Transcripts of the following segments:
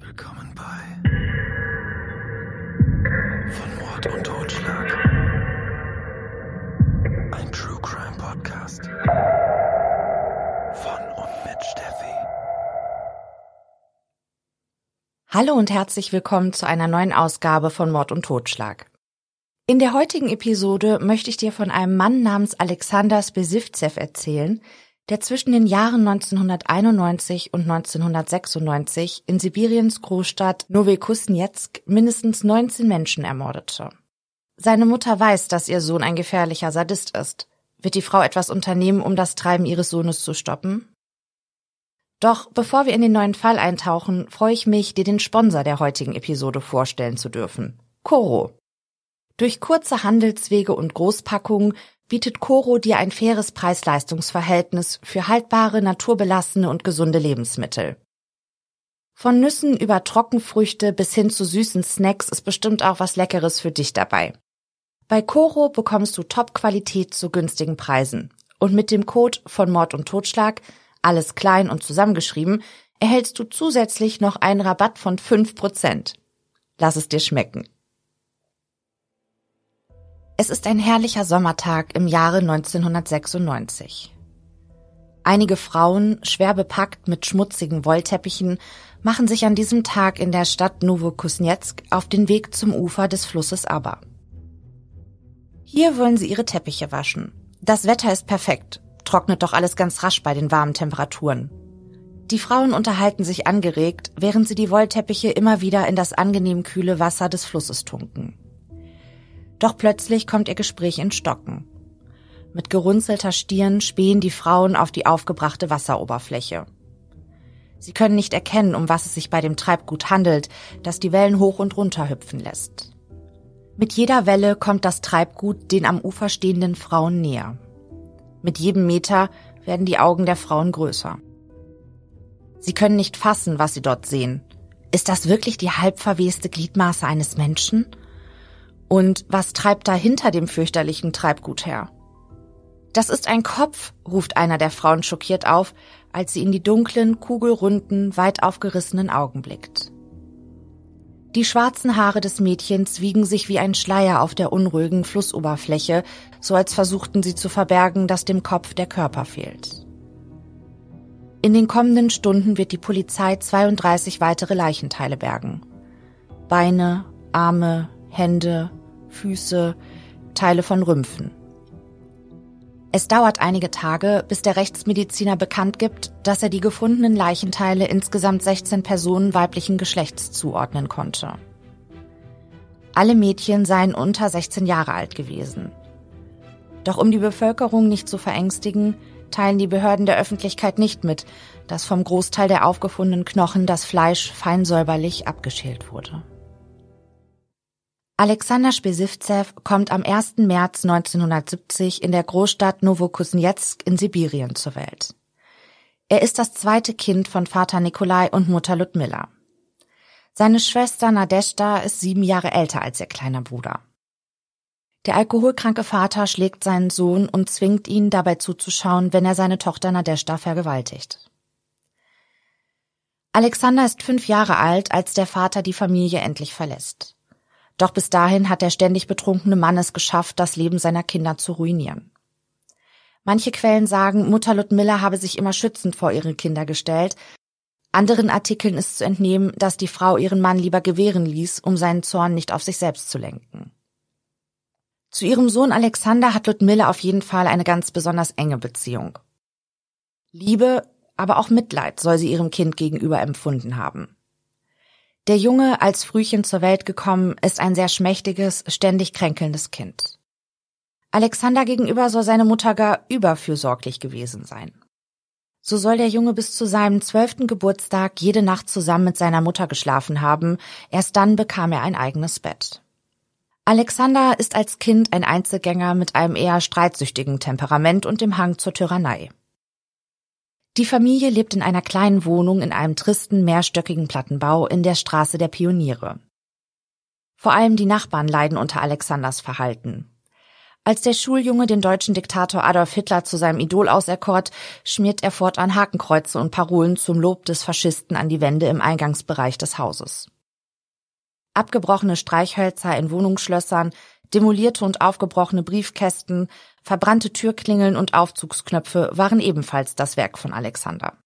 Willkommen bei Von Mord und Totschlag. Ein True Crime Podcast. Von und mit Steffi. Hallo und herzlich willkommen zu einer neuen Ausgabe von Mord und Totschlag. In der heutigen Episode möchte ich dir von einem Mann namens Alexander Spesivtsev erzählen, der zwischen den Jahren 1991 und 1996 in Sibiriens Großstadt Novokuznetsk mindestens 19 Menschen ermordete. Seine Mutter weiß, dass ihr Sohn ein gefährlicher Sadist ist. Wird die Frau etwas unternehmen, um das Treiben ihres Sohnes zu stoppen? Doch bevor wir in den neuen Fall eintauchen, freue ich mich, dir den Sponsor der heutigen Episode vorstellen zu dürfen. Coro. Durch kurze Handelswege und Großpackungen bietet Coro dir ein faires Preis-Leistungs-Verhältnis für haltbare, naturbelassene und gesunde Lebensmittel. Von Nüssen über Trockenfrüchte bis hin zu süßen Snacks ist bestimmt auch was Leckeres für dich dabei. Bei Coro bekommst du Top-Qualität zu günstigen Preisen. Und mit dem Code von Mord und Totschlag, alles klein und zusammengeschrieben, erhältst du zusätzlich noch einen Rabatt von 5%. Lass es dir schmecken. Es ist ein herrlicher Sommertag im Jahre 1996. Einige Frauen, schwer bepackt mit schmutzigen Wollteppichen, machen sich an diesem Tag in der Stadt Novokuznetsk auf den Weg zum Ufer des Flusses Aber. Hier wollen sie ihre Teppiche waschen. Das Wetter ist perfekt, trocknet doch alles ganz rasch bei den warmen Temperaturen. Die Frauen unterhalten sich angeregt, während sie die Wollteppiche immer wieder in das angenehm kühle Wasser des Flusses tunken. Doch plötzlich kommt ihr Gespräch in Stocken. Mit gerunzelter Stirn spähen die Frauen auf die aufgebrachte Wasseroberfläche. Sie können nicht erkennen, um was es sich bei dem Treibgut handelt, das die Wellen hoch und runter hüpfen lässt. Mit jeder Welle kommt das Treibgut den am Ufer stehenden Frauen näher. Mit jedem Meter werden die Augen der Frauen größer. Sie können nicht fassen, was sie dort sehen. Ist das wirklich die halbverweste Gliedmaße eines Menschen? Und was treibt da hinter dem fürchterlichen Treibgut her? Das ist ein Kopf, ruft einer der Frauen schockiert auf, als sie in die dunklen, kugelrunden, weit aufgerissenen Augen blickt. Die schwarzen Haare des Mädchens wiegen sich wie ein Schleier auf der unruhigen Flussoberfläche, so als versuchten sie zu verbergen, dass dem Kopf der Körper fehlt. In den kommenden Stunden wird die Polizei 32 weitere Leichenteile bergen. Beine, Arme, Hände, Füße, Teile von Rümpfen. Es dauert einige Tage, bis der Rechtsmediziner bekannt gibt, dass er die gefundenen Leichenteile insgesamt 16 Personen weiblichen Geschlechts zuordnen konnte. Alle Mädchen seien unter 16 Jahre alt gewesen. Doch um die Bevölkerung nicht zu verängstigen, teilen die Behörden der Öffentlichkeit nicht mit, dass vom Großteil der aufgefundenen Knochen das Fleisch fein säuberlich abgeschält wurde. Alexander Spesivtsev kommt am 1. März 1970 in der Großstadt Novokuznetsk in Sibirien zur Welt. Er ist das zweite Kind von Vater Nikolai und Mutter Ludmilla. Seine Schwester Nadeshda ist sieben Jahre älter als ihr kleiner Bruder. Der alkoholkranke Vater schlägt seinen Sohn und zwingt ihn dabei zuzuschauen, wenn er seine Tochter Nadeshda vergewaltigt. Alexander ist fünf Jahre alt, als der Vater die Familie endlich verlässt. Doch bis dahin hat der ständig betrunkene Mann es geschafft, das Leben seiner Kinder zu ruinieren. Manche Quellen sagen, Mutter Ludmilla habe sich immer schützend vor ihre Kinder gestellt. Anderen Artikeln ist zu entnehmen, dass die Frau ihren Mann lieber gewähren ließ, um seinen Zorn nicht auf sich selbst zu lenken. Zu ihrem Sohn Alexander hat Ludmilla auf jeden Fall eine ganz besonders enge Beziehung. Liebe, aber auch Mitleid soll sie ihrem Kind gegenüber empfunden haben. Der Junge, als Frühchen zur Welt gekommen, ist ein sehr schmächtiges, ständig kränkelndes Kind. Alexander gegenüber soll seine Mutter gar überfürsorglich gewesen sein. So soll der Junge bis zu seinem zwölften Geburtstag jede Nacht zusammen mit seiner Mutter geschlafen haben, erst dann bekam er ein eigenes Bett. Alexander ist als Kind ein Einzelgänger mit einem eher streitsüchtigen Temperament und dem Hang zur Tyrannei. Die Familie lebt in einer kleinen Wohnung in einem tristen mehrstöckigen Plattenbau in der Straße der Pioniere. Vor allem die Nachbarn leiden unter Alexanders Verhalten. Als der Schuljunge den deutschen Diktator Adolf Hitler zu seinem Idol auserkort, schmiert er fortan Hakenkreuze und Parolen zum Lob des Faschisten an die Wände im Eingangsbereich des Hauses. Abgebrochene Streichhölzer in Wohnungsschlössern, demolierte und aufgebrochene Briefkästen, verbrannte Türklingeln und Aufzugsknöpfe waren ebenfalls das Werk von Alexander.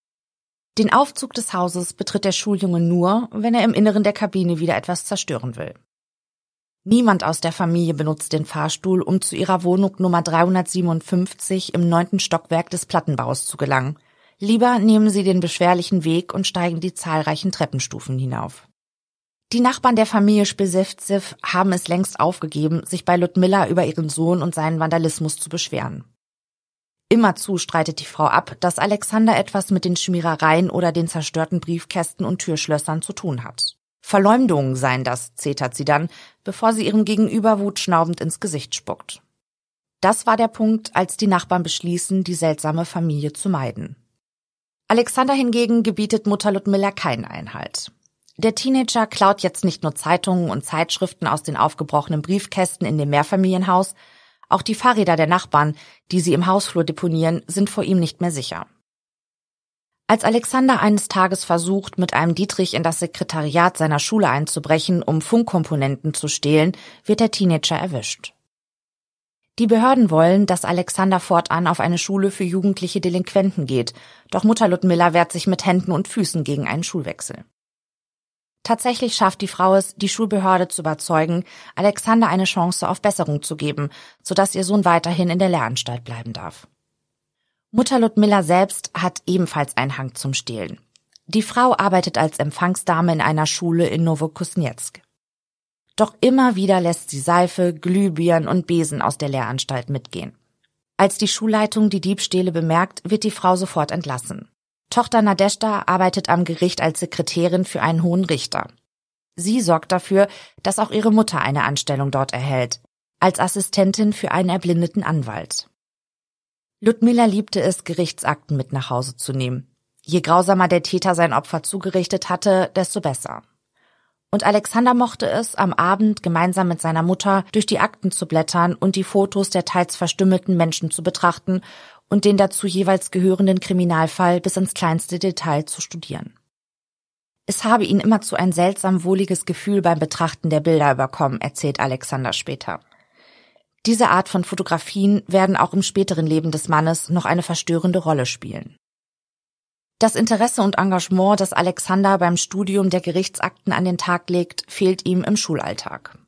Den Aufzug des Hauses betritt der Schuljunge nur, wenn er im Inneren der Kabine wieder etwas zerstören will. Niemand aus der Familie benutzt den Fahrstuhl, um zu ihrer Wohnung Nummer 357 im neunten Stockwerk des Plattenbaus zu gelangen. Lieber nehmen sie den beschwerlichen Weg und steigen die zahlreichen Treppenstufen hinauf. Die Nachbarn der Familie Spesivzev haben es längst aufgegeben, sich bei Ludmilla über ihren Sohn und seinen Vandalismus zu beschweren. Immerzu streitet die Frau ab, dass Alexander etwas mit den Schmierereien oder den zerstörten Briefkästen und Türschlössern zu tun hat. Verleumdungen seien das, zetert sie dann, bevor sie ihrem Gegenüber wutschnaubend ins Gesicht spuckt. Das war der Punkt, als die Nachbarn beschließen, die seltsame Familie zu meiden. Alexander hingegen gebietet Mutter Ludmilla keinen Einhalt. Der Teenager klaut jetzt nicht nur Zeitungen und Zeitschriften aus den aufgebrochenen Briefkästen in dem Mehrfamilienhaus, auch die Fahrräder der Nachbarn, die sie im Hausflur deponieren, sind vor ihm nicht mehr sicher. Als Alexander eines Tages versucht, mit einem Dietrich in das Sekretariat seiner Schule einzubrechen, um Funkkomponenten zu stehlen, wird der Teenager erwischt. Die Behörden wollen, dass Alexander fortan auf eine Schule für jugendliche Delinquenten geht, doch Mutter Ludmilla wehrt sich mit Händen und Füßen gegen einen Schulwechsel. Tatsächlich schafft die Frau es, die Schulbehörde zu überzeugen, Alexander eine Chance auf Besserung zu geben, sodass ihr Sohn weiterhin in der Lehranstalt bleiben darf. Mutter Ludmilla selbst hat ebenfalls einen Hang zum Stehlen. Die Frau arbeitet als Empfangsdame in einer Schule in Novokusnetsk. Doch immer wieder lässt sie Seife, Glühbirnen und Besen aus der Lehranstalt mitgehen. Als die Schulleitung die Diebstähle bemerkt, wird die Frau sofort entlassen. Tochter Nadeshda arbeitet am Gericht als Sekretärin für einen hohen Richter. Sie sorgt dafür, dass auch ihre Mutter eine Anstellung dort erhält, als Assistentin für einen erblindeten Anwalt. Ludmilla liebte es, Gerichtsakten mit nach Hause zu nehmen. Je grausamer der Täter sein Opfer zugerichtet hatte, desto besser. Und Alexander mochte es, am Abend gemeinsam mit seiner Mutter durch die Akten zu blättern und die Fotos der teils verstümmelten Menschen zu betrachten und den dazu jeweils gehörenden Kriminalfall bis ins kleinste Detail zu studieren. Es habe ihn immerzu ein seltsam wohliges Gefühl beim Betrachten der Bilder überkommen, erzählt Alexander später. Diese Art von Fotografien werden auch im späteren Leben des Mannes noch eine verstörende Rolle spielen. Das Interesse und Engagement, das Alexander beim Studium der Gerichtsakten an den Tag legt, fehlt ihm im Schulalltag.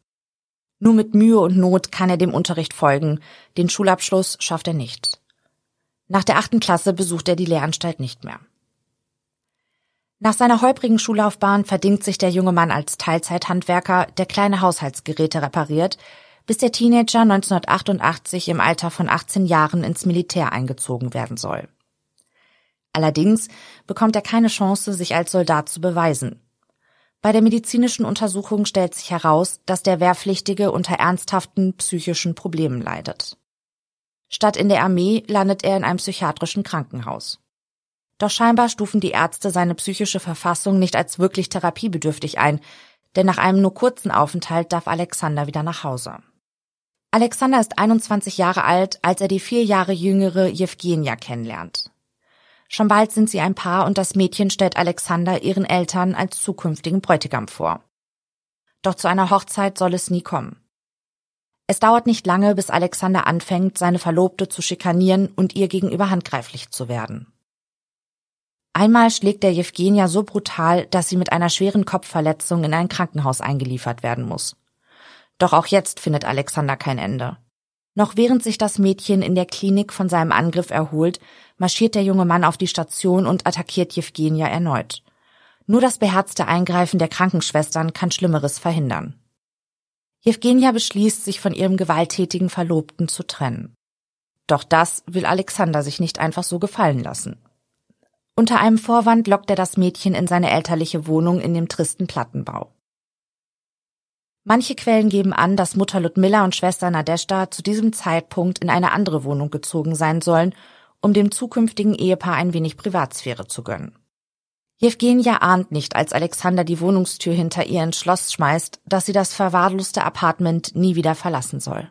Nur mit Mühe und Not kann er dem Unterricht folgen, den Schulabschluss schafft er nicht. Nach der achten Klasse besucht er die Lehranstalt nicht mehr. Nach seiner holprigen Schullaufbahn verdingt sich der junge Mann als Teilzeithandwerker, der kleine Haushaltsgeräte repariert, bis der Teenager 1988 im Alter von 18 Jahren ins Militär eingezogen werden soll. Allerdings bekommt er keine Chance, sich als Soldat zu beweisen. Bei der medizinischen Untersuchung stellt sich heraus, dass der Wehrpflichtige unter ernsthaften psychischen Problemen leidet. Statt in der Armee landet er in einem psychiatrischen Krankenhaus. Doch scheinbar stufen die Ärzte seine psychische Verfassung nicht als wirklich therapiebedürftig ein, denn nach einem nur kurzen Aufenthalt darf Alexander wieder nach Hause. Alexander ist 21 Jahre alt, als er die vier Jahre jüngere Jewgenia kennenlernt. Schon bald sind sie ein Paar und das Mädchen stellt Alexander ihren Eltern als zukünftigen Bräutigam vor. Doch zu einer Hochzeit soll es nie kommen. Es dauert nicht lange, bis Alexander anfängt, seine Verlobte zu schikanieren und ihr gegenüber handgreiflich zu werden. Einmal schlägt der Jewgenia so brutal, dass sie mit einer schweren Kopfverletzung in ein Krankenhaus eingeliefert werden muss. Doch auch jetzt findet Alexander kein Ende. Noch während sich das Mädchen in der Klinik von seinem Angriff erholt, marschiert der junge Mann auf die Station und attackiert Jewgenia erneut. Nur das beherzte Eingreifen der Krankenschwestern kann Schlimmeres verhindern. Jewgenia beschließt, sich von ihrem gewalttätigen Verlobten zu trennen. Doch das will Alexander sich nicht einfach so gefallen lassen. Unter einem Vorwand lockt er das Mädchen in seine elterliche Wohnung in dem tristen Plattenbau. Manche Quellen geben an, dass Mutter Ludmilla und Schwester Nadeshda zu diesem Zeitpunkt in eine andere Wohnung gezogen sein sollen, um dem zukünftigen Ehepaar ein wenig Privatsphäre zu gönnen. Jewgenia ahnt nicht, als Alexander die Wohnungstür hinter ihr ins Schloss schmeißt, dass sie das verwahrloste Apartment nie wieder verlassen soll.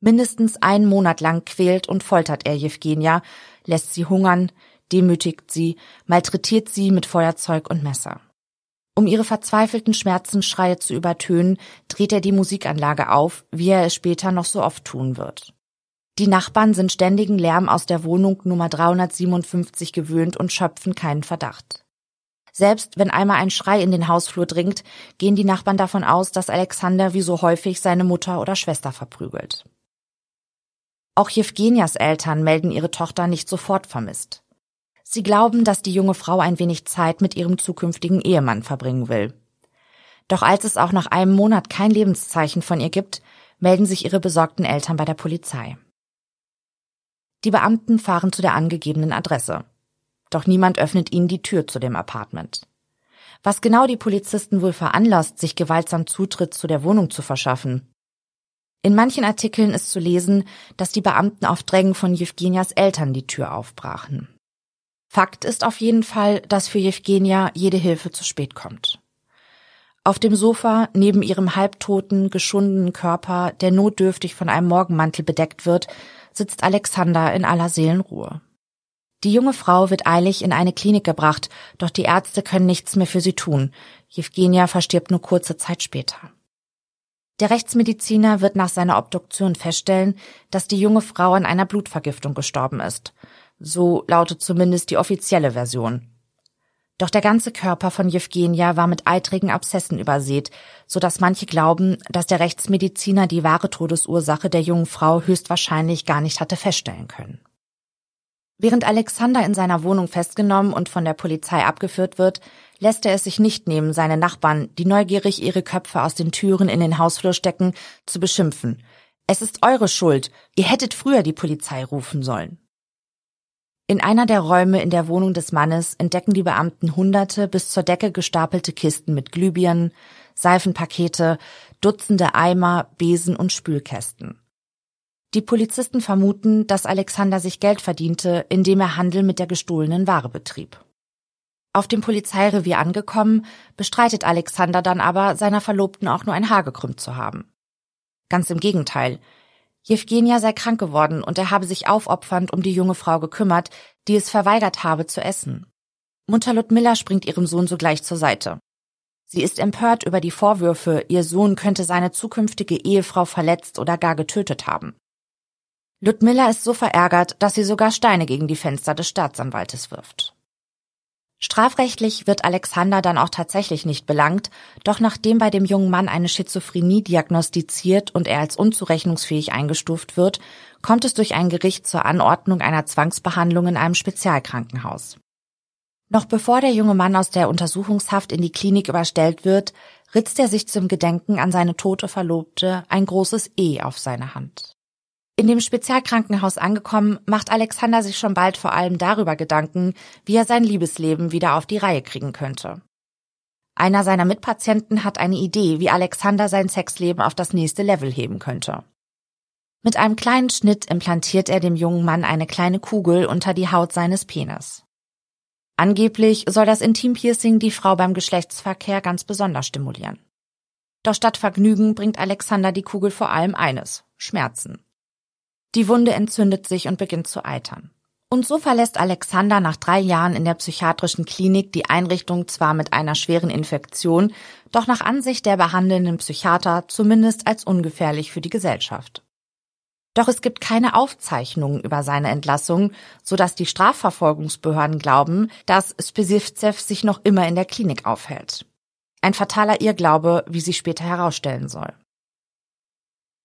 Mindestens einen Monat lang quält und foltert er Jewgenia, lässt sie hungern, demütigt sie, malträtiert sie mit Feuerzeug und Messer. Um ihre verzweifelten Schmerzensschreie zu übertönen, dreht er die Musikanlage auf, wie er es später noch so oft tun wird. Die Nachbarn sind ständigen Lärm aus der Wohnung Nummer 357 gewöhnt und schöpfen keinen Verdacht. Selbst wenn einmal ein Schrei in den Hausflur dringt, gehen die Nachbarn davon aus, dass Alexander wie so häufig seine Mutter oder Schwester verprügelt. Auch Jewgenias Eltern melden ihre Tochter nicht sofort vermisst. Sie glauben, dass die junge Frau ein wenig Zeit mit ihrem zukünftigen Ehemann verbringen will. Doch als es auch nach einem Monat kein Lebenszeichen von ihr gibt, melden sich ihre besorgten Eltern bei der Polizei. Die Beamten fahren zu der angegebenen Adresse. Doch niemand öffnet ihnen die Tür zu dem Apartment. Was genau die Polizisten wohl veranlasst, sich gewaltsam Zutritt zu der Wohnung zu verschaffen? In manchen Artikeln ist zu lesen, dass die Beamten auf Drängen von Jewgenias Eltern die Tür aufbrachen. Fakt ist auf jeden Fall, dass für Jewgenia jede Hilfe zu spät kommt. Auf dem Sofa, neben ihrem halbtoten, geschundenen Körper, der notdürftig von einem Morgenmantel bedeckt wird, sitzt Alexander in aller Seelenruhe. Die junge Frau wird eilig in eine Klinik gebracht, doch die Ärzte können nichts mehr für sie tun. Jewgenia verstirbt nur kurze Zeit später. Der Rechtsmediziner wird nach seiner Obduktion feststellen, dass die junge Frau an einer Blutvergiftung gestorben ist. So lautet zumindest die offizielle Version. Doch der ganze Körper von Jewgenia war mit eitrigen Abszessen übersät, so dass manche glauben, dass der Rechtsmediziner die wahre Todesursache der jungen Frau höchstwahrscheinlich gar nicht hatte feststellen können. Während Alexander in seiner Wohnung festgenommen und von der Polizei abgeführt wird, lässt er es sich nicht nehmen, seine Nachbarn, die neugierig ihre Köpfe aus den Türen in den Hausflur stecken, zu beschimpfen. Es ist eure Schuld. Ihr hättet früher die Polizei rufen sollen. In einer der Räume in der Wohnung des Mannes entdecken die Beamten hunderte bis zur Decke gestapelte Kisten mit Glühbirnen, Seifenpakete, Dutzende Eimer, Besen und Spülkästen. Die Polizisten vermuten, dass Alexander sich Geld verdiente, indem er Handel mit der gestohlenen Ware betrieb. Auf dem Polizeirevier angekommen, bestreitet Alexander dann aber, seiner Verlobten auch nur ein Haar gekrümmt zu haben. Ganz im Gegenteil, Jewgenia sei krank geworden und er habe sich aufopfernd um die junge Frau gekümmert, die es verweigert habe zu essen. Mutter Ludmilla springt ihrem Sohn sogleich zur Seite. Sie ist empört über die Vorwürfe, ihr Sohn könnte seine zukünftige Ehefrau verletzt oder gar getötet haben. Ludmilla ist so verärgert, dass sie sogar Steine gegen die Fenster des Staatsanwaltes wirft. Strafrechtlich wird Alexander dann auch tatsächlich nicht belangt, doch nachdem bei dem jungen Mann eine Schizophrenie diagnostiziert und er als unzurechnungsfähig eingestuft wird, kommt es durch ein Gericht zur Anordnung einer Zwangsbehandlung in einem Spezialkrankenhaus. Noch bevor der junge Mann aus der Untersuchungshaft in die Klinik überstellt wird, ritzt er sich zum Gedenken an seine tote Verlobte ein großes E auf seine Hand. In dem Spezialkrankenhaus angekommen, macht Alexander sich schon bald vor allem darüber Gedanken, wie er sein Liebesleben wieder auf die Reihe kriegen könnte. Einer seiner Mitpatienten hat eine Idee, wie Alexander sein Sexleben auf das nächste Level heben könnte. Mit einem kleinen Schnitt implantiert er dem jungen Mann eine kleine Kugel unter die Haut seines Penis. Angeblich soll das Intimpiercing die Frau beim Geschlechtsverkehr ganz besonders stimulieren. Doch statt Vergnügen bringt Alexander die Kugel vor allem eines, Schmerzen. Die Wunde entzündet sich und beginnt zu eitern. Und so verlässt Alexander nach drei Jahren in der psychiatrischen Klinik die Einrichtung zwar mit einer schweren Infektion, doch nach Ansicht der behandelnden Psychiater zumindest als ungefährlich für die Gesellschaft. Doch es gibt keine Aufzeichnungen über seine Entlassung, so dass die Strafverfolgungsbehörden glauben, dass Spesivzev sich noch immer in der Klinik aufhält. Ein fataler Irrglaube, wie sich später herausstellen soll.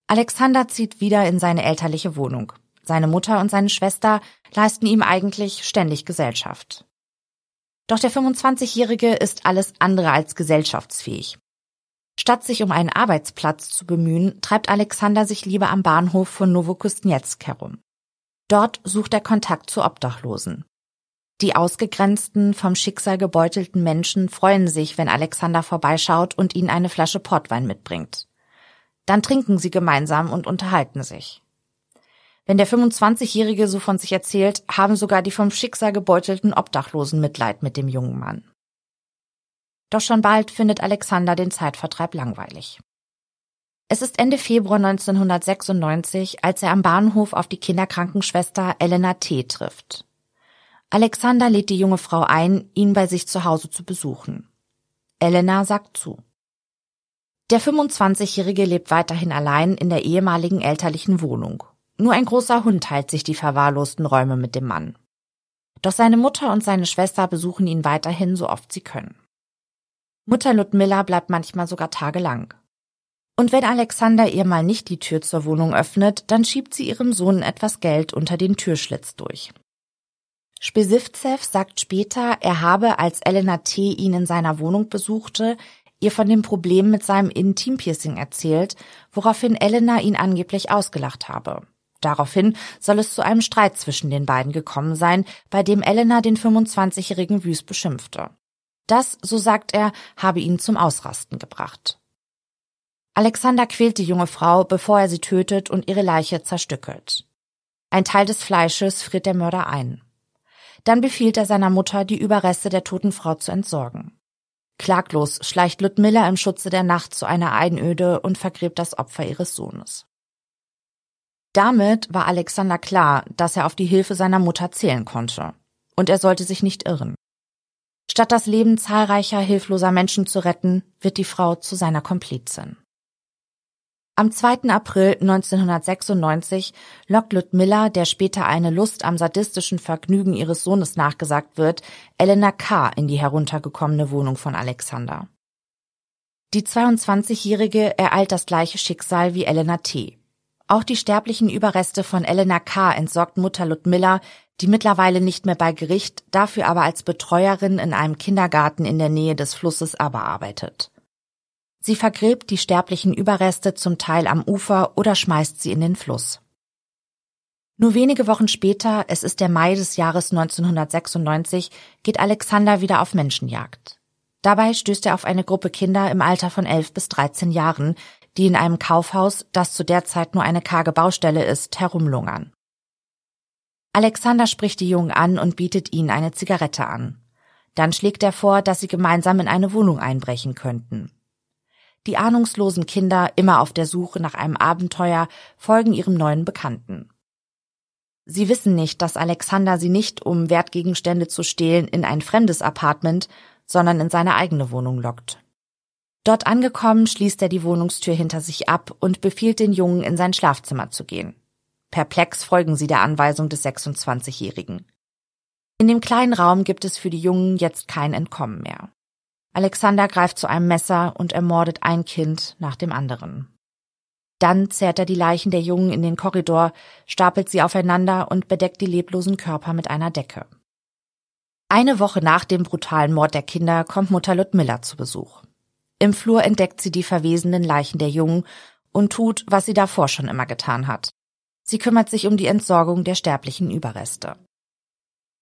Alexander zieht wieder in seine elterliche Wohnung. Seine Mutter und seine Schwester leisten ihm eigentlich ständig Gesellschaft. Doch der 25-Jährige ist alles andere als gesellschaftsfähig. Statt sich um einen Arbeitsplatz zu bemühen, treibt Alexander sich lieber am Bahnhof von Novokustnetsk herum. Dort sucht er Kontakt zu Obdachlosen. Die ausgegrenzten, vom Schicksal gebeutelten Menschen freuen sich, wenn Alexander vorbeischaut und ihnen eine Flasche Portwein mitbringt. Dann trinken sie gemeinsam und unterhalten sich. Wenn der 25-Jährige so von sich erzählt, haben sogar die vom Schicksal gebeutelten Obdachlosen Mitleid mit dem jungen Mann. Doch schon bald findet Alexander den Zeitvertreib langweilig. Es ist Ende Februar 1996, als er am Bahnhof auf die Kinderkrankenschwester Elena T. trifft. Alexander lädt die junge Frau ein, ihn bei sich zu Hause zu besuchen. Elena sagt zu. Der 25-Jährige lebt weiterhin allein in der ehemaligen elterlichen Wohnung. Nur ein großer Hund teilt sich die verwahrlosten Räume mit dem Mann. Doch seine Mutter und seine Schwester besuchen ihn weiterhin so oft sie können. Mutter Ludmilla bleibt manchmal sogar tagelang. Und wenn Alexander ihr mal nicht die Tür zur Wohnung öffnet, dann schiebt sie ihrem Sohn etwas Geld unter den Türschlitz durch. Spesivzev sagt später, er habe, als Elena T. ihn in seiner Wohnung besuchte, ihr von dem Problem mit seinem Intimpiercing erzählt, woraufhin Elena ihn angeblich ausgelacht habe. Daraufhin soll es zu einem Streit zwischen den beiden gekommen sein, bei dem Elena den 25-jährigen Wüst beschimpfte. Das, so sagt er, habe ihn zum Ausrasten gebracht. Alexander quält die junge Frau, bevor er sie tötet und ihre Leiche zerstückelt. Ein Teil des Fleisches friert der Mörder ein. Dann befiehlt er seiner Mutter, die Überreste der toten Frau zu entsorgen. Klaglos schleicht Ludmilla im Schutze der Nacht zu einer Einöde und vergräbt das Opfer ihres Sohnes. Damit war Alexander klar, dass er auf die Hilfe seiner Mutter zählen konnte. Und er sollte sich nicht irren. Statt das Leben zahlreicher hilfloser Menschen zu retten, wird die Frau zu seiner Komplizin. Am 2. April 1996 lockt Ludmilla, der später eine Lust am sadistischen Vergnügen ihres Sohnes nachgesagt wird, Elena K. in die heruntergekommene Wohnung von Alexander. Die 22-Jährige ereilt das gleiche Schicksal wie Elena T. Auch die sterblichen Überreste von Elena K. entsorgt Mutter Ludmilla, die mittlerweile nicht mehr bei Gericht, dafür aber als Betreuerin in einem Kindergarten in der Nähe des Flusses aber arbeitet. Sie vergräbt die sterblichen Überreste zum Teil am Ufer oder schmeißt sie in den Fluss. Nur wenige Wochen später, es ist der Mai des Jahres 1996, geht Alexander wieder auf Menschenjagd. Dabei stößt er auf eine Gruppe Kinder im Alter von 11 bis 13 Jahren, die in einem Kaufhaus, das zu der Zeit nur eine karge Baustelle ist, herumlungern. Alexander spricht die Jungen an und bietet ihnen eine Zigarette an. Dann schlägt er vor, dass sie gemeinsam in eine Wohnung einbrechen könnten. Die ahnungslosen Kinder, immer auf der Suche nach einem Abenteuer, folgen ihrem neuen Bekannten. Sie wissen nicht, dass Alexander sie nicht, um Wertgegenstände zu stehlen, in ein fremdes Apartment, sondern in seine eigene Wohnung lockt. Dort angekommen schließt er die Wohnungstür hinter sich ab und befiehlt den Jungen, in sein Schlafzimmer zu gehen. Perplex folgen sie der Anweisung des 26-Jährigen. In dem kleinen Raum gibt es für die Jungen jetzt kein Entkommen mehr. Alexander greift zu einem Messer und ermordet ein Kind nach dem anderen. Dann zerrt er die Leichen der Jungen in den Korridor, stapelt sie aufeinander und bedeckt die leblosen Körper mit einer Decke. Eine Woche nach dem brutalen Mord der Kinder kommt Mutter Ludmilla zu Besuch. Im Flur entdeckt sie die verwesenden Leichen der Jungen und tut, was sie davor schon immer getan hat. Sie kümmert sich um die Entsorgung der sterblichen Überreste.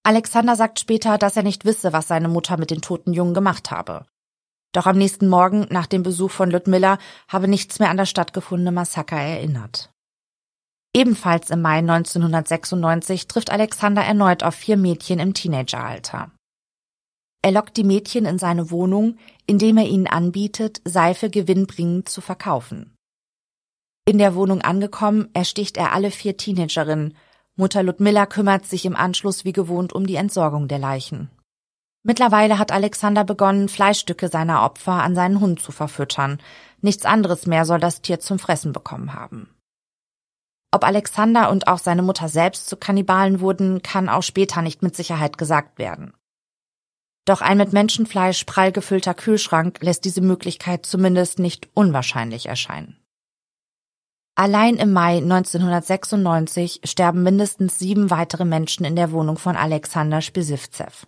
Alexander sagt später, dass er nicht wisse, was seine Mutter mit den toten Jungen gemacht habe. Doch am nächsten Morgen, nach dem Besuch von Ludmilla, habe nichts mehr an das stattgefundene Massaker erinnert. Ebenfalls im Mai 1996 trifft Alexander erneut auf vier Mädchen im Teenageralter. Er lockt die Mädchen in seine Wohnung, indem er ihnen anbietet, Seife gewinnbringend zu verkaufen. In der Wohnung angekommen, ersticht er alle vier Teenagerinnen, Mutter Ludmilla kümmert sich im Anschluss wie gewohnt um die Entsorgung der Leichen. Mittlerweile hat Alexander begonnen, Fleischstücke seiner Opfer an seinen Hund zu verfüttern. Nichts anderes mehr soll das Tier zum Fressen bekommen haben. Ob Alexander und auch seine Mutter selbst zu Kannibalen wurden, kann auch später nicht mit Sicherheit gesagt werden. Doch ein mit Menschenfleisch prall gefüllter Kühlschrank lässt diese Möglichkeit zumindest nicht unwahrscheinlich erscheinen. Allein im Mai 1996 sterben mindestens sieben weitere Menschen in der Wohnung von Alexander Spisivzev.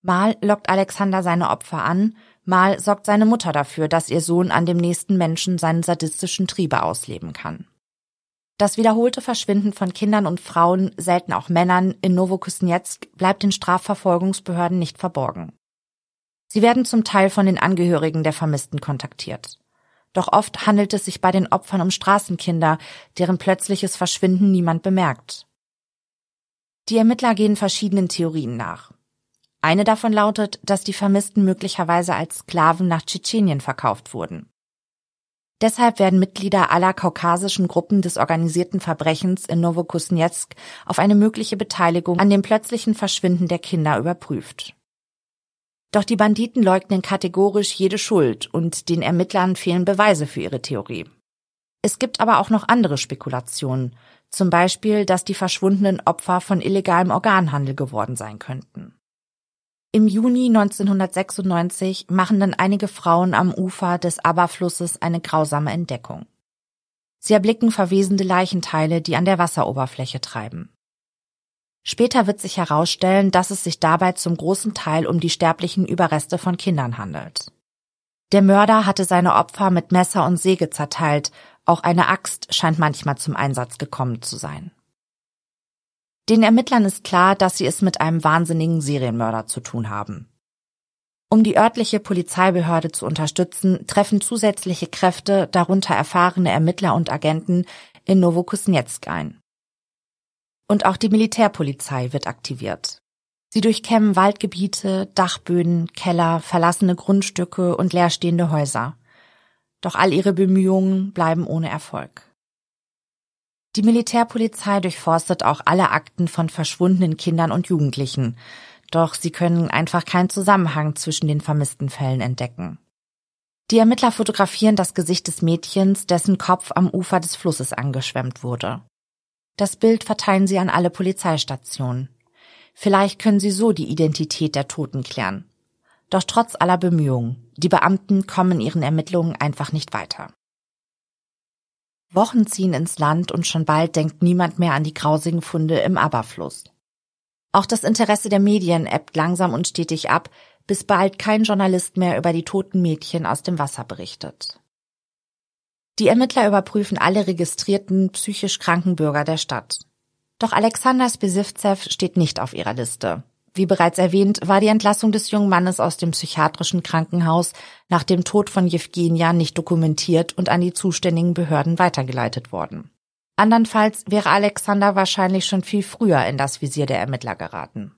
Mal lockt Alexander seine Opfer an, mal sorgt seine Mutter dafür, dass ihr Sohn an dem nächsten Menschen seinen sadistischen Triebe ausleben kann. Das wiederholte Verschwinden von Kindern und Frauen, selten auch Männern, in Novokuznetsk bleibt den Strafverfolgungsbehörden nicht verborgen. Sie werden zum Teil von den Angehörigen der Vermissten kontaktiert. Doch oft handelt es sich bei den Opfern um Straßenkinder, deren plötzliches Verschwinden niemand bemerkt. Die Ermittler gehen verschiedenen Theorien nach. Eine davon lautet, dass die Vermissten möglicherweise als Sklaven nach Tschetschenien verkauft wurden. Deshalb werden Mitglieder aller kaukasischen Gruppen des organisierten Verbrechens in Novokusnetsk auf eine mögliche Beteiligung an dem plötzlichen Verschwinden der Kinder überprüft. Doch die Banditen leugnen kategorisch jede Schuld und den Ermittlern fehlen Beweise für ihre Theorie. Es gibt aber auch noch andere Spekulationen, zum Beispiel, dass die verschwundenen Opfer von illegalem Organhandel geworden sein könnten. Im Juni 1996 machen dann einige Frauen am Ufer des Abba-Flusses eine grausame Entdeckung. Sie erblicken verwesende Leichenteile, die an der Wasseroberfläche treiben. Später wird sich herausstellen, dass es sich dabei zum großen Teil um die sterblichen Überreste von Kindern handelt. Der Mörder hatte seine Opfer mit Messer und Säge zerteilt, auch eine Axt scheint manchmal zum Einsatz gekommen zu sein. Den Ermittlern ist klar, dass sie es mit einem wahnsinnigen Serienmörder zu tun haben. Um die örtliche Polizeibehörde zu unterstützen, treffen zusätzliche Kräfte, darunter erfahrene Ermittler und Agenten, in Novokusnetsk ein. Und auch die Militärpolizei wird aktiviert. Sie durchkämmen Waldgebiete, Dachböden, Keller, verlassene Grundstücke und leerstehende Häuser. Doch all ihre Bemühungen bleiben ohne Erfolg. Die Militärpolizei durchforstet auch alle Akten von verschwundenen Kindern und Jugendlichen, doch sie können einfach keinen Zusammenhang zwischen den vermissten Fällen entdecken. Die Ermittler fotografieren das Gesicht des Mädchens, dessen Kopf am Ufer des Flusses angeschwemmt wurde. Das Bild verteilen sie an alle Polizeistationen. Vielleicht können sie so die Identität der Toten klären. Doch trotz aller Bemühungen, die Beamten kommen ihren Ermittlungen einfach nicht weiter. Wochen ziehen ins Land und schon bald denkt niemand mehr an die grausigen Funde im Aberfluss. Auch das Interesse der Medien ebbt langsam und stetig ab, bis bald kein Journalist mehr über die toten Mädchen aus dem Wasser berichtet. Die Ermittler überprüfen alle registrierten psychisch kranken Bürger der Stadt. Doch Alexander Spesivzev steht nicht auf ihrer Liste. Wie bereits erwähnt, war die Entlassung des jungen Mannes aus dem psychiatrischen Krankenhaus nach dem Tod von Jewgenia nicht dokumentiert und an die zuständigen Behörden weitergeleitet worden. Andernfalls wäre Alexander wahrscheinlich schon viel früher in das Visier der Ermittler geraten.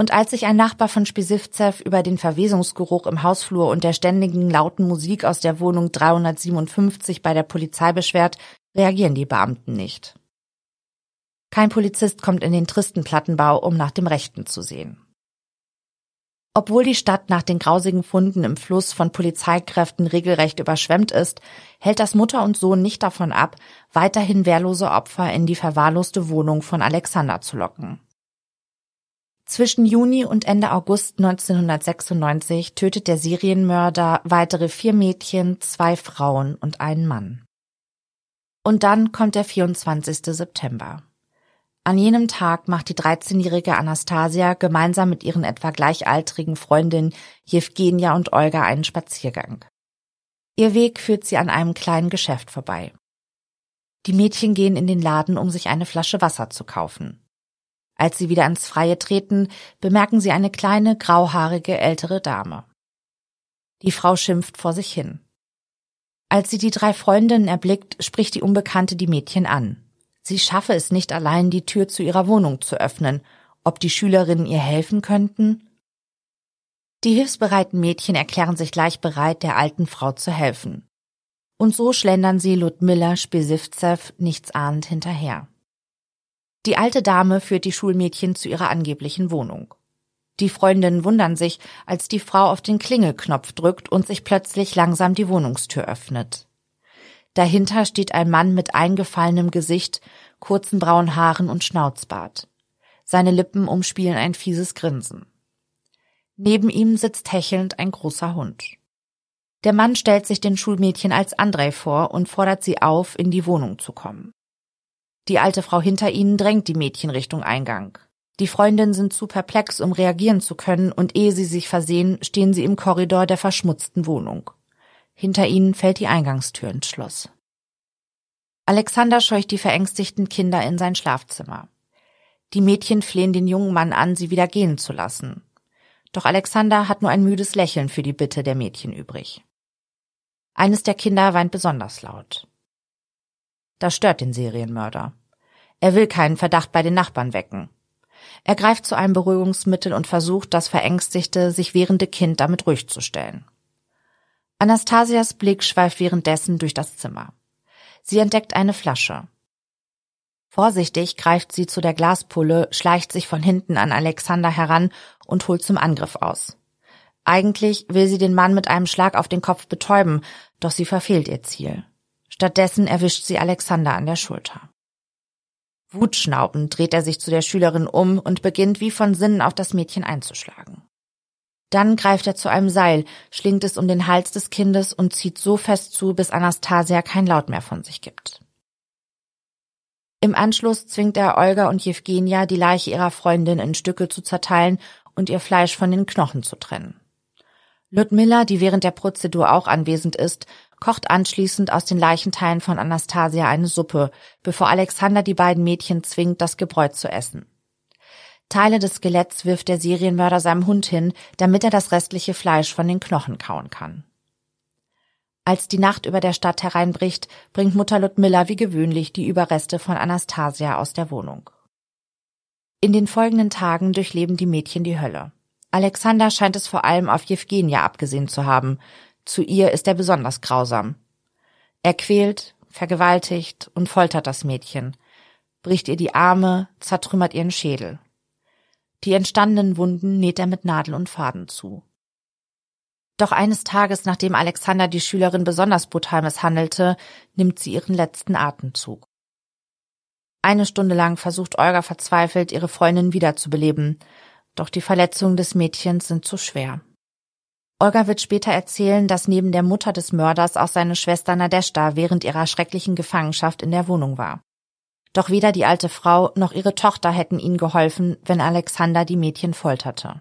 Und als sich ein Nachbar von Spisivzev über den Verwesungsgeruch im Hausflur und der ständigen lauten Musik aus der Wohnung 357 bei der Polizei beschwert, reagieren die Beamten nicht. Kein Polizist kommt in den tristen Plattenbau, um nach dem Rechten zu sehen. Obwohl die Stadt nach den grausigen Funden im Fluss von Polizeikräften regelrecht überschwemmt ist, hält das Mutter und Sohn nicht davon ab, weiterhin wehrlose Opfer in die verwahrloste Wohnung von Alexander zu locken. Zwischen Juni und Ende August 1996 tötet der Serienmörder weitere vier Mädchen, zwei Frauen und einen Mann. Und dann kommt der 24. September. An jenem Tag macht die 13-jährige Anastasia gemeinsam mit ihren etwa gleichaltrigen Freundinnen Jewgenia und Olga einen Spaziergang. Ihr Weg führt sie an einem kleinen Geschäft vorbei. Die Mädchen gehen in den Laden, um sich eine Flasche Wasser zu kaufen. Als sie wieder ins Freie treten, bemerken sie eine kleine, grauhaarige ältere Dame. Die Frau schimpft vor sich hin. Als sie die drei Freundinnen erblickt, spricht die Unbekannte die Mädchen an. Sie schaffe es nicht allein, die Tür zu ihrer Wohnung zu öffnen, ob die Schülerinnen ihr helfen könnten? Die hilfsbereiten Mädchen erklären sich gleich bereit, der alten Frau zu helfen. Und so schlendern sie Ludmilla Spesivzev nichtsahnend hinterher. Die alte Dame führt die Schulmädchen zu ihrer angeblichen Wohnung. Die Freundinnen wundern sich, als die Frau auf den Klingelknopf drückt und sich plötzlich langsam die Wohnungstür öffnet. Dahinter steht ein Mann mit eingefallenem Gesicht, kurzen braunen Haaren und Schnauzbart. Seine Lippen umspielen ein fieses Grinsen. Neben ihm sitzt hechelnd ein großer Hund. Der Mann stellt sich den Schulmädchen als Andrei vor und fordert sie auf, in die Wohnung zu kommen. Die alte Frau hinter ihnen drängt die Mädchen Richtung Eingang. Die Freundinnen sind zu perplex, um reagieren zu können, und ehe sie sich versehen, stehen sie im Korridor der verschmutzten Wohnung. Hinter ihnen fällt die Eingangstür ins Schloss. Alexander scheucht die verängstigten Kinder in sein Schlafzimmer. Die Mädchen flehen den jungen Mann an, sie wieder gehen zu lassen. Doch Alexander hat nur ein müdes Lächeln für die Bitte der Mädchen übrig. Eines der Kinder weint besonders laut. Das stört den Serienmörder. Er will keinen Verdacht bei den Nachbarn wecken. Er greift zu einem Beruhigungsmittel und versucht, das verängstigte, sich wehrende Kind damit ruhig zu stellen. Anastasias Blick schweift währenddessen durch das Zimmer. Sie entdeckt eine Flasche. Vorsichtig greift sie zu der Glaspulle, schleicht sich von hinten an Alexander heran und holt zum Angriff aus. Eigentlich will sie den Mann mit einem Schlag auf den Kopf betäuben, doch sie verfehlt ihr Ziel. Stattdessen erwischt sie Alexander an der Schulter. Wutschnaubend dreht er sich zu der Schülerin um und beginnt wie von Sinnen auf das Mädchen einzuschlagen. Dann greift er zu einem Seil, schlingt es um den Hals des Kindes und zieht so fest zu, bis Anastasia kein Laut mehr von sich gibt. Im Anschluss zwingt er Olga und Jewgenia, die Leiche ihrer Freundin in Stücke zu zerteilen und ihr Fleisch von den Knochen zu trennen. Ludmilla, die während der Prozedur auch anwesend ist, kocht anschließend aus den Leichenteilen von Anastasia eine Suppe, bevor Alexander die beiden Mädchen zwingt, das Gebräu zu essen. Teile des Skeletts wirft der Serienmörder seinem Hund hin, damit er das restliche Fleisch von den Knochen kauen kann. Als die Nacht über der Stadt hereinbricht, bringt Mutter Ludmilla wie gewöhnlich die Überreste von Anastasia aus der Wohnung. In den folgenden Tagen durchleben die Mädchen die Hölle. Alexander scheint es vor allem auf Jewgenia abgesehen zu haben, zu ihr ist er besonders grausam. Er quält, vergewaltigt und foltert das Mädchen, bricht ihr die Arme, zertrümmert ihren Schädel. Die entstandenen Wunden näht er mit Nadel und Faden zu. Doch eines Tages, nachdem Alexander die Schülerin besonders brutal misshandelte, nimmt sie ihren letzten Atemzug. Eine Stunde lang versucht Olga verzweifelt, ihre Freundin wiederzubeleben, doch die Verletzungen des Mädchens sind zu schwer. Olga wird später erzählen, dass neben der Mutter des Mörders auch seine Schwester Nadeshda während ihrer schrecklichen Gefangenschaft in der Wohnung war. Doch weder die alte Frau noch ihre Tochter hätten ihnen geholfen, wenn Alexander die Mädchen folterte.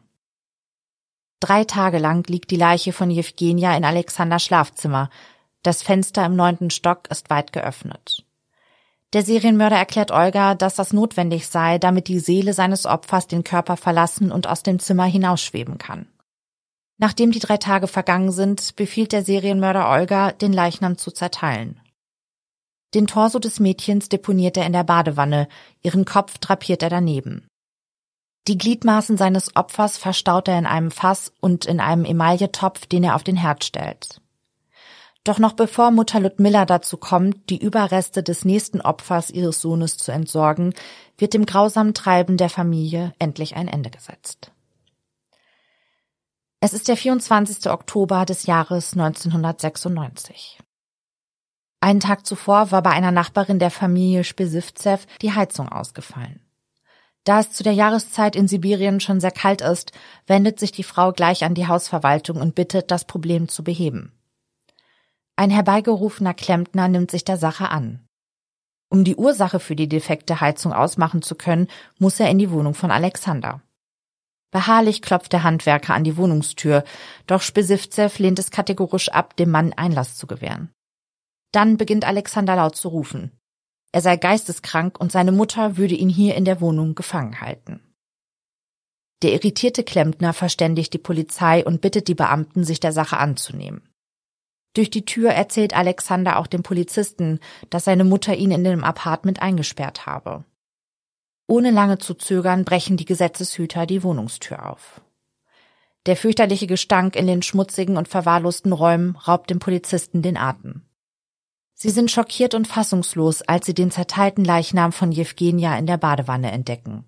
Drei Tage lang liegt die Leiche von Jewgenia in Alexanders Schlafzimmer. Das Fenster im neunten Stock ist weit geöffnet. Der Serienmörder erklärt Olga, dass das notwendig sei, damit die Seele seines Opfers den Körper verlassen und aus dem Zimmer hinausschweben kann. Nachdem die drei Tage vergangen sind, befiehlt der Serienmörder Olga, den Leichnam zu zerteilen. Den Torso des Mädchens deponiert er in der Badewanne, ihren Kopf drapiert er daneben. Die Gliedmaßen seines Opfers verstaut er in einem Fass und in einem Emailletopf, den er auf den Herd stellt. Doch noch bevor Mutter Ludmilla dazu kommt, die Überreste des nächsten Opfers ihres Sohnes zu entsorgen, wird dem grausamen Treiben der Familie endlich ein Ende gesetzt. Es ist der 24. Oktober des Jahres 1996. Einen Tag zuvor war bei einer Nachbarin der Familie Spesivzev die Heizung ausgefallen. Da es zu der Jahreszeit in Sibirien schon sehr kalt ist, wendet sich die Frau gleich an die Hausverwaltung und bittet, das Problem zu beheben. Ein herbeigerufener Klempner nimmt sich der Sache an. Um die Ursache für die defekte Heizung ausmachen zu können, muss er in die Wohnung von Alexander. Beharrlich klopft der Handwerker an die Wohnungstür, doch Spesivzev lehnt es kategorisch ab, dem Mann Einlass zu gewähren. Dann beginnt Alexander laut zu rufen. Er sei geisteskrank und seine Mutter würde ihn hier in der Wohnung gefangen halten. Der irritierte Klempner verständigt die Polizei und bittet die Beamten, sich der Sache anzunehmen. Durch die Tür erzählt Alexander auch dem Polizisten, dass seine Mutter ihn in dem Apartment eingesperrt habe. Ohne lange zu zögern brechen die Gesetzeshüter die Wohnungstür auf. Der fürchterliche Gestank in den schmutzigen und verwahrlosten Räumen raubt dem Polizisten den Atem. Sie sind schockiert und fassungslos, als sie den zerteilten Leichnam von Jewgenia in der Badewanne entdecken.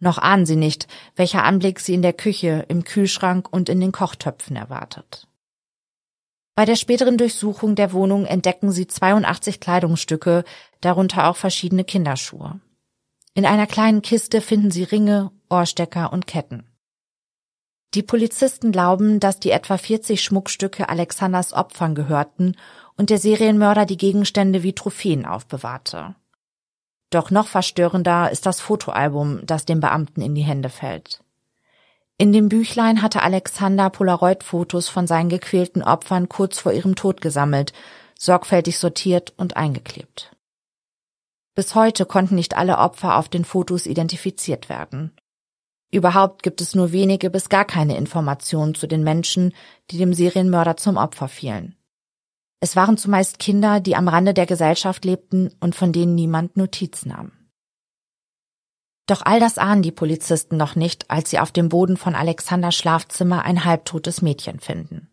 Noch ahnen sie nicht, welcher Anblick sie in der Küche, im Kühlschrank und in den Kochtöpfen erwartet. Bei der späteren Durchsuchung der Wohnung entdecken sie 82 Kleidungsstücke, darunter auch verschiedene Kinderschuhe. In einer kleinen Kiste finden sie Ringe, Ohrstecker und Ketten. Die Polizisten glauben, dass die etwa 40 Schmuckstücke Alexanders Opfern gehörten und der Serienmörder die Gegenstände wie Trophäen aufbewahrte. Doch noch verstörender ist das Fotoalbum, das dem Beamten in die Hände fällt. In dem Büchlein hatte Alexander Polaroid-Fotos von seinen gequälten Opfern kurz vor ihrem Tod gesammelt, sorgfältig sortiert und eingeklebt. Bis heute konnten nicht alle Opfer auf den Fotos identifiziert werden. Überhaupt gibt es nur wenige bis gar keine Informationen zu den Menschen, die dem Serienmörder zum Opfer fielen. Es waren zumeist Kinder, die am Rande der Gesellschaft lebten und von denen niemand Notiz nahm. Doch all das ahnen die Polizisten noch nicht, als sie auf dem Boden von Alexanders Schlafzimmer ein halbtotes Mädchen finden.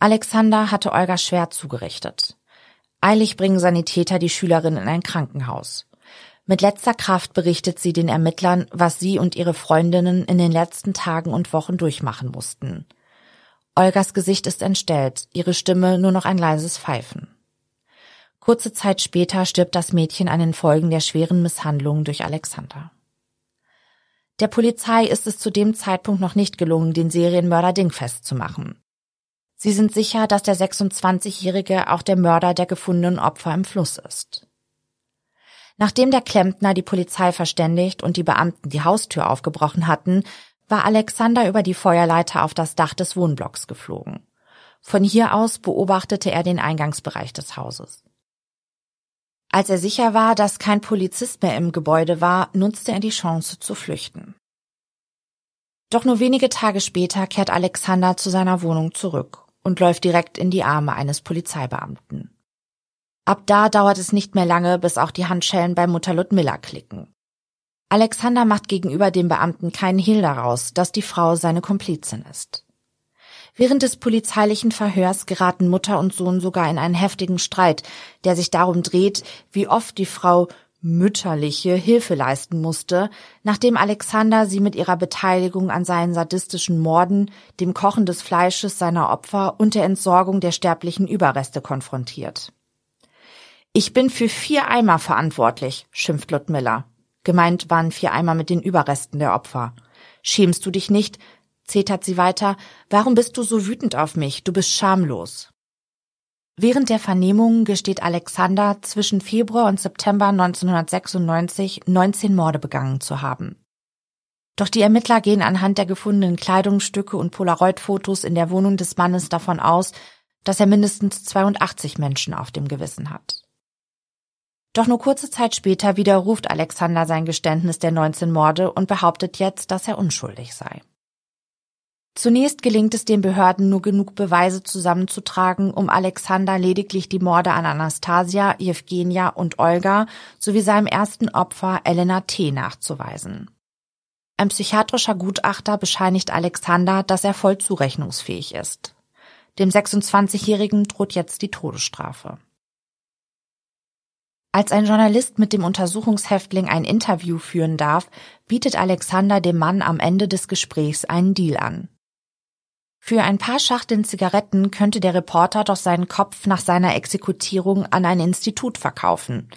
Alexander hatte Olga schwer zugerichtet. Eilig bringen Sanitäter die Schülerin in ein Krankenhaus. Mit letzter Kraft berichtet sie den Ermittlern, was sie und ihre Freundinnen in den letzten Tagen und Wochen durchmachen mussten. Olgas Gesicht ist entstellt, ihre Stimme nur noch ein leises Pfeifen. Kurze Zeit später stirbt das Mädchen an den Folgen der schweren Misshandlungen durch Alexander. Der Polizei ist es zu dem Zeitpunkt noch nicht gelungen, den Serienmörder dingfest zu machen. Sie sind sicher, dass der 26-Jährige auch der Mörder der gefundenen Opfer im Fluss ist. Nachdem der Klempner die Polizei verständigt und die Beamten die Haustür aufgebrochen hatten, war Alexander über die Feuerleiter auf das Dach des Wohnblocks geflogen. Von hier aus beobachtete er den Eingangsbereich des Hauses. Als er sicher war, dass kein Polizist mehr im Gebäude war, nutzte er die Chance zu flüchten. Doch nur wenige Tage später kehrt Alexander zu seiner Wohnung zurück und läuft direkt in die Arme eines Polizeibeamten. Ab da dauert es nicht mehr lange, bis auch die Handschellen bei Mutter Ludmilla klicken. Alexander macht gegenüber dem Beamten keinen Hehl daraus, dass die Frau seine Komplizin ist. Während des polizeilichen Verhörs geraten Mutter und Sohn sogar in einen heftigen Streit, der sich darum dreht, wie oft die Frau mütterliche Hilfe leisten musste, nachdem Alexander sie mit ihrer Beteiligung an seinen sadistischen Morden, dem Kochen des Fleisches seiner Opfer und der Entsorgung der sterblichen Überreste konfrontiert. Ich bin für vier Eimer verantwortlich, schimpft Ludmilla. Gemeint waren vier Eimer mit den Überresten der Opfer. Schämst du dich nicht? zetert sie weiter. Warum bist du so wütend auf mich? Du bist schamlos. Während der Vernehmungen gesteht Alexander zwischen Februar und September 1996 19 Morde begangen zu haben. Doch die Ermittler gehen anhand der gefundenen Kleidungsstücke und Polaroid-Fotos in der Wohnung des Mannes davon aus, dass er mindestens 82 Menschen auf dem Gewissen hat. Doch nur kurze Zeit später widerruft Alexander sein Geständnis der 19 Morde und behauptet jetzt, dass er unschuldig sei. Zunächst gelingt es den Behörden nur genug Beweise zusammenzutragen, um Alexander lediglich die Morde an Anastasia, Jewgenia und Olga sowie seinem ersten Opfer Elena T. nachzuweisen. Ein psychiatrischer Gutachter bescheinigt Alexander, dass er voll zurechnungsfähig ist. Dem 26-Jährigen droht jetzt die Todesstrafe. Als ein Journalist mit dem Untersuchungshäftling ein Interview führen darf, bietet Alexander dem Mann am Ende des Gesprächs einen Deal an. Für ein paar Schachteln Zigaretten könnte der Reporter doch seinen Kopf nach seiner Exekutierung an ein Institut verkaufen.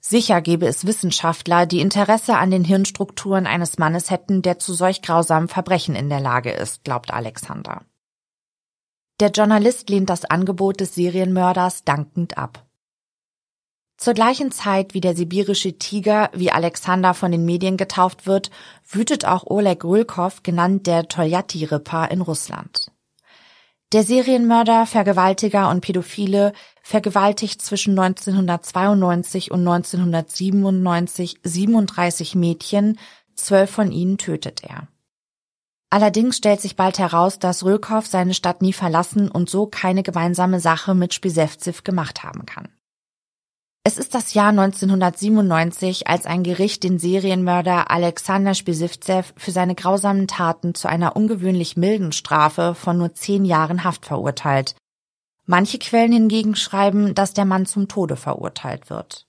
Sicher gäbe es Wissenschaftler, die Interesse an den Hirnstrukturen eines Mannes hätten, der zu solch grausamen Verbrechen in der Lage ist, glaubt Alexander. Der Journalist lehnt das Angebot des Serienmörders dankend ab. Zur gleichen Zeit wie der sibirische Tiger, wie Alexander von den Medien getauft wird, wütet auch Oleg Rulkov, genannt der Toljatti-Ripper, in Russland. Der Serienmörder, Vergewaltiger und Pädophile vergewaltigt zwischen 1992 und 1997 37 Mädchen, zwölf von ihnen tötet er. Allerdings stellt sich bald heraus, dass Rölkow seine Stadt nie verlassen und so keine gemeinsame Sache mit Spisevzev gemacht haben kann. Es ist das Jahr 1997, als ein Gericht den Serienmörder Alexander Spisivtsev für seine grausamen Taten zu einer ungewöhnlich milden Strafe von nur zehn Jahren Haft verurteilt. Manche Quellen hingegen schreiben, dass der Mann zum Tode verurteilt wird.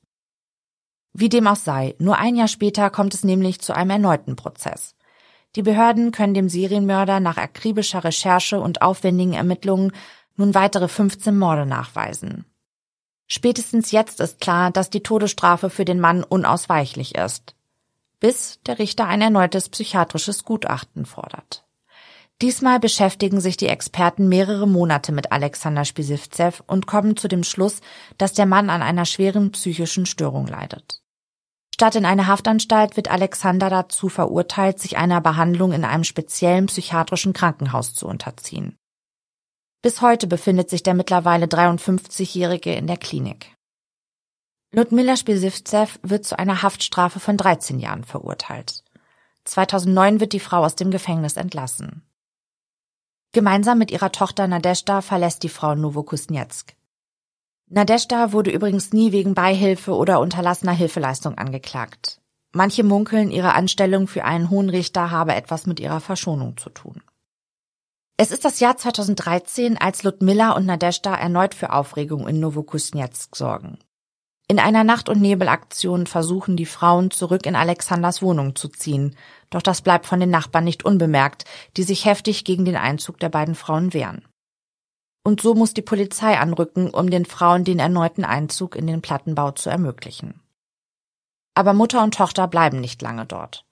Wie dem auch sei, nur ein Jahr später kommt es nämlich zu einem erneuten Prozess. Die Behörden können dem Serienmörder nach akribischer Recherche und aufwendigen Ermittlungen nun weitere 15 Morde nachweisen. Spätestens jetzt ist klar, dass die Todesstrafe für den Mann unausweichlich ist. Bis der Richter ein erneutes psychiatrisches Gutachten fordert. Diesmal beschäftigen sich die Experten mehrere Monate mit Alexander Spisivzev und kommen zu dem Schluss, dass der Mann an einer schweren psychischen Störung leidet. Statt in eine Haftanstalt wird Alexander dazu verurteilt, sich einer Behandlung in einem speziellen psychiatrischen Krankenhaus zu unterziehen. Bis heute befindet sich der mittlerweile 53-Jährige in der Klinik. Ludmila Spisivtsev wird zu einer Haftstrafe von 13 Jahren verurteilt. 2009 wird die Frau aus dem Gefängnis entlassen. Gemeinsam mit ihrer Tochter Nadeshda verlässt die Frau Novokuznetsk. Nadeshda wurde übrigens nie wegen Beihilfe oder unterlassener Hilfeleistung angeklagt. Manche munkeln, ihre Anstellung für einen hohen Richter habe etwas mit ihrer Verschonung zu tun. Es ist das Jahr 2013, als Ludmilla und Nadeshda erneut für Aufregung in Novokuznetsk sorgen. In einer Nacht- und Nebelaktion versuchen die Frauen zurück in Alexanders Wohnung zu ziehen, doch das bleibt von den Nachbarn nicht unbemerkt, die sich heftig gegen den Einzug der beiden Frauen wehren. Und so muss die Polizei anrücken, um den Frauen den erneuten Einzug in den Plattenbau zu ermöglichen. Aber Mutter und Tochter bleiben nicht lange dort.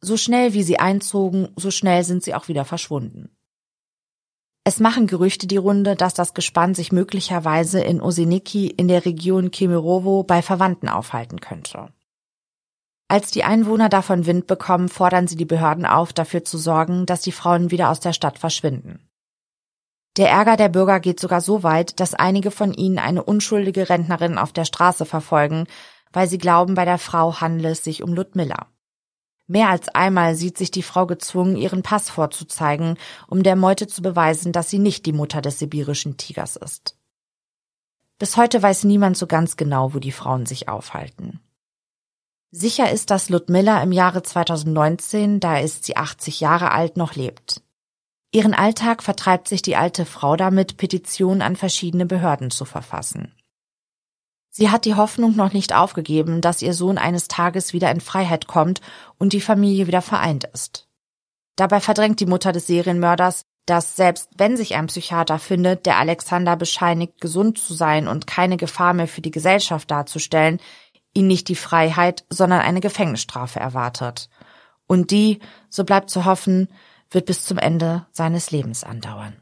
So schnell wie sie einzogen, so schnell sind sie auch wieder verschwunden. Es machen Gerüchte die Runde, dass das Gespann sich möglicherweise in Oseniki in der Region Kemerovo bei Verwandten aufhalten könnte. Als die Einwohner davon Wind bekommen, fordern sie die Behörden auf, dafür zu sorgen, dass die Frauen wieder aus der Stadt verschwinden. Der Ärger der Bürger geht sogar so weit, dass einige von ihnen eine unschuldige Rentnerin auf der Straße verfolgen, weil sie glauben, bei der Frau handle es sich um Ludmilla. Mehr als einmal sieht sich die Frau gezwungen, ihren Pass vorzuzeigen, um der Meute zu beweisen, dass sie nicht die Mutter des sibirischen Tigers ist. Bis heute weiß niemand so ganz genau, wo die Frauen sich aufhalten. Sicher ist, dass Ludmilla im Jahre 2019, da ist sie 80 Jahre alt, noch lebt. Ihren Alltag vertreibt sich die alte Frau damit, Petitionen an verschiedene Behörden zu verfassen. Sie hat die Hoffnung noch nicht aufgegeben, dass ihr Sohn eines Tages wieder in Freiheit kommt und die Familie wieder vereint ist. Dabei verdrängt die Mutter des Serienmörders, dass selbst wenn sich ein Psychiater findet, der Alexander bescheinigt, gesund zu sein und keine Gefahr mehr für die Gesellschaft darzustellen, ihn nicht die Freiheit, sondern eine Gefängnisstrafe erwartet. Und die, so bleibt zu hoffen, wird bis zum Ende seines Lebens andauern.